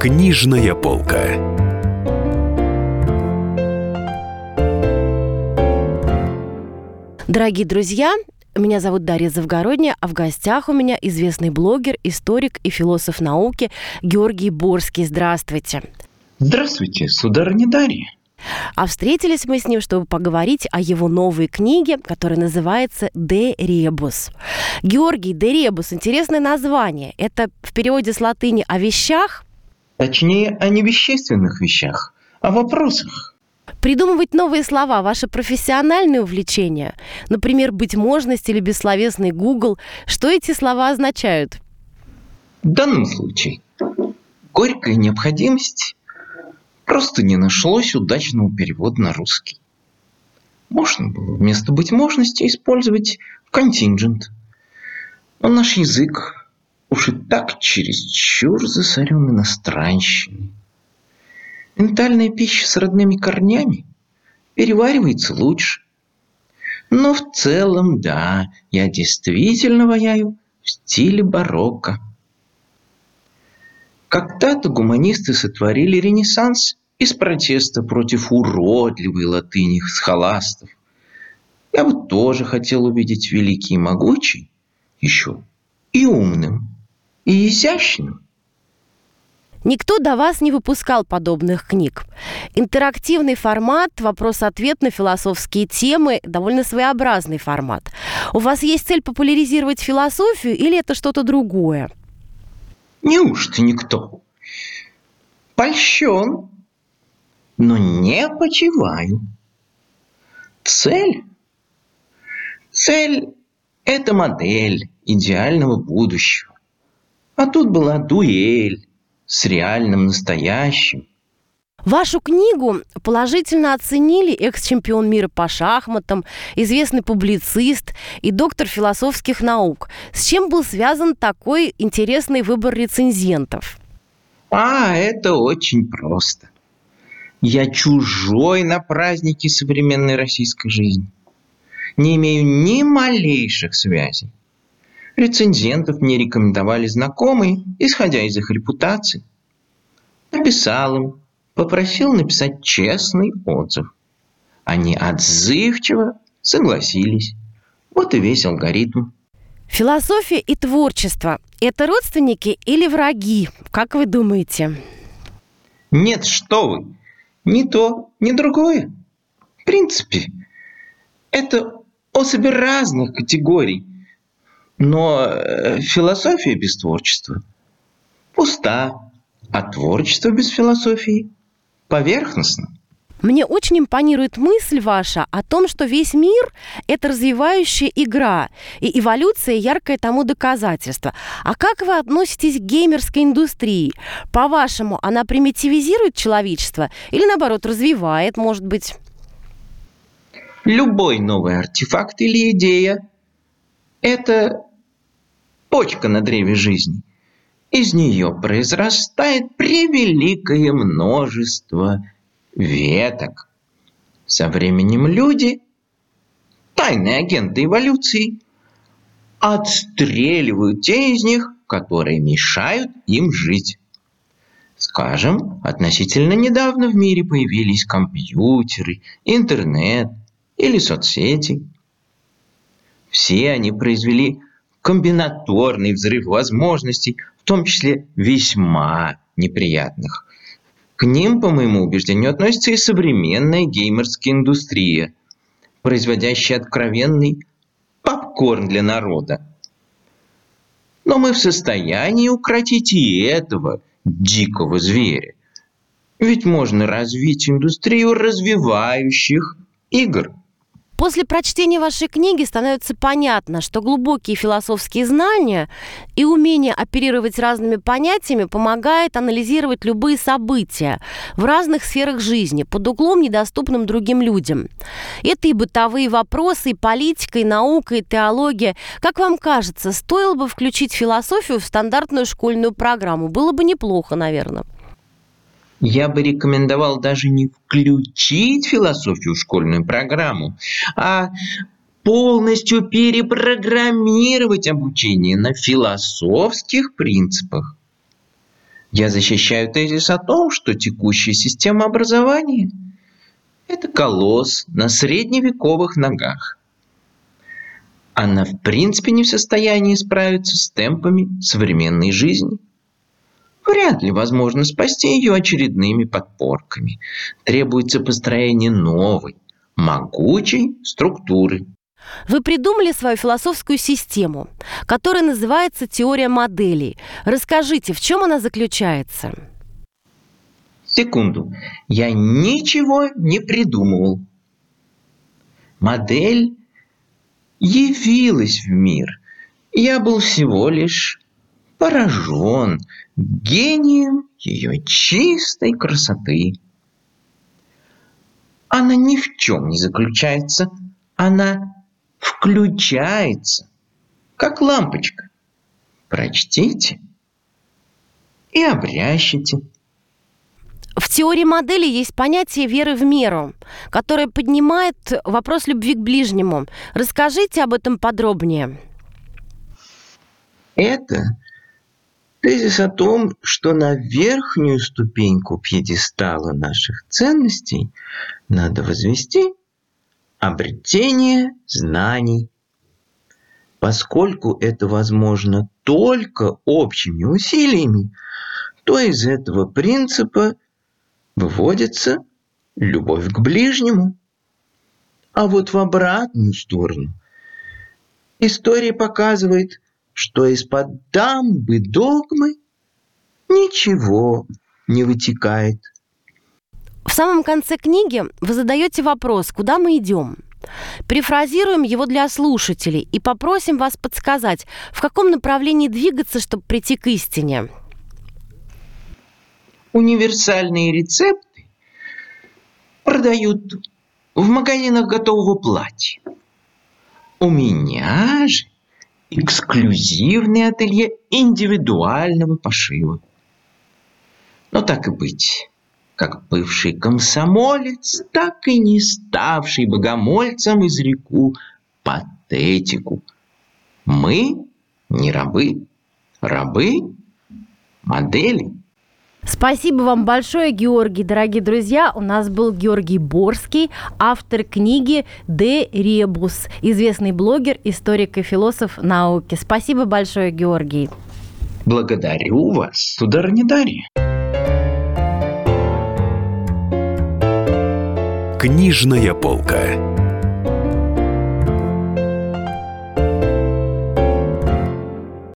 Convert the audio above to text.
Книжная полка. Дорогие друзья, меня зовут Дарья Завгородняя, а в гостях у меня известный блогер, историк и философ науки Георгий Борский. Здравствуйте. Здравствуйте, сударыня Дарья. А встретились мы с ним, чтобы поговорить о его новой книге, которая называется «Де ребус». Георгий, «Де ребус» – интересное название. Это в переводе с латыни «о вещах»? Точнее, о невещественных вещах, о вопросах. Придумывать новые слова – ваше профессиональное увлечение? Например, «быть-можность» или «бессловесный Google». Что эти слова означают? В данном случае горькая необходимость Просто не нашлось удачного перевода на русский. Можно было вместо быть можности использовать контингент. Но наш язык уж и так чересчур засорен иностранщиной. Ментальная пища с родными корнями переваривается лучше. Но в целом, да, я действительно ваяю в стиле барокко. Когда-то гуманисты сотворили ренессанс из протеста против уродливой латыни схоластов. Я бы тоже хотел увидеть великий и могучий, еще и умным, и изящным. Никто до вас не выпускал подобных книг. Интерактивный формат, вопрос-ответ на философские темы, довольно своеобразный формат. У вас есть цель популяризировать философию или это что-то другое? Неужто никто? Польщен но не почиваю. Цель? Цель – это модель идеального будущего. А тут была дуэль с реальным настоящим. Вашу книгу положительно оценили экс-чемпион мира по шахматам, известный публицист и доктор философских наук. С чем был связан такой интересный выбор рецензентов? А, это очень просто. Я чужой на празднике современной российской жизни. Не имею ни малейших связей. Рецензентов мне рекомендовали знакомые, исходя из их репутации. Написал им, попросил написать честный отзыв. Они отзывчиво согласились. Вот и весь алгоритм. Философия и творчество – это родственники или враги? Как вы думаете? Нет, что вы! ни то, ни другое. В принципе, это особи разных категорий. Но э, философия без творчества пуста, а творчество без философии поверхностно. Мне очень импонирует мысль ваша о том, что весь мир – это развивающая игра, и эволюция – яркое тому доказательство. А как вы относитесь к геймерской индустрии? По-вашему, она примитивизирует человечество или, наоборот, развивает, может быть? Любой новый артефакт или идея – это почка на древе жизни. Из нее произрастает превеликое множество веток. Со временем люди, тайные агенты эволюции, отстреливают те из них, которые мешают им жить. Скажем, относительно недавно в мире появились компьютеры, интернет или соцсети. Все они произвели комбинаторный взрыв возможностей, в том числе весьма неприятных. К ним, по моему убеждению, относится и современная геймерская индустрия, производящая откровенный попкорн для народа. Но мы в состоянии укротить и этого дикого зверя. Ведь можно развить индустрию развивающих игр – После прочтения вашей книги становится понятно, что глубокие философские знания и умение оперировать разными понятиями помогает анализировать любые события в разных сферах жизни под углом, недоступным другим людям. Это и бытовые вопросы, и политика, и наука, и теология. Как вам кажется, стоило бы включить философию в стандартную школьную программу? Было бы неплохо, наверное я бы рекомендовал даже не включить философию в школьную программу, а полностью перепрограммировать обучение на философских принципах. Я защищаю тезис о том, что текущая система образования – это колосс на средневековых ногах. Она в принципе не в состоянии справиться с темпами современной жизни. Вряд ли возможно спасти ее очередными подпорками. Требуется построение новой, могучей структуры. Вы придумали свою философскую систему, которая называется теория моделей. Расскажите, в чем она заключается? Секунду. Я ничего не придумывал. Модель явилась в мир. Я был всего лишь поражен гением ее чистой красоты. Она ни в чем не заключается, она включается, как лампочка. Прочтите и обрящите. В теории модели есть понятие веры в меру, которое поднимает вопрос любви к ближнему. Расскажите об этом подробнее. Это тезис о том, что на верхнюю ступеньку пьедестала наших ценностей надо возвести обретение знаний. Поскольку это возможно только общими усилиями, то из этого принципа выводится любовь к ближнему. А вот в обратную сторону история показывает, что из-под дамбы догмы ничего не вытекает. В самом конце книги вы задаете вопрос, куда мы идем. Перефразируем его для слушателей и попросим вас подсказать, в каком направлении двигаться, чтобы прийти к истине. Универсальные рецепты продают в магазинах готового платья. У меня же эксклюзивное ателье индивидуального пошива. Но так и быть как бывший комсомолец, так и не ставший богомольцем, изреку патетику. Мы не рабы, рабы – модели. Спасибо вам большое, Георгий. Дорогие друзья, у нас был Георгий Борский, автор книги «Де Ребус», известный блогер, историк и философ науки. Спасибо большое, Георгий. Благодарю вас, сударыня Дарья. Книжная полка.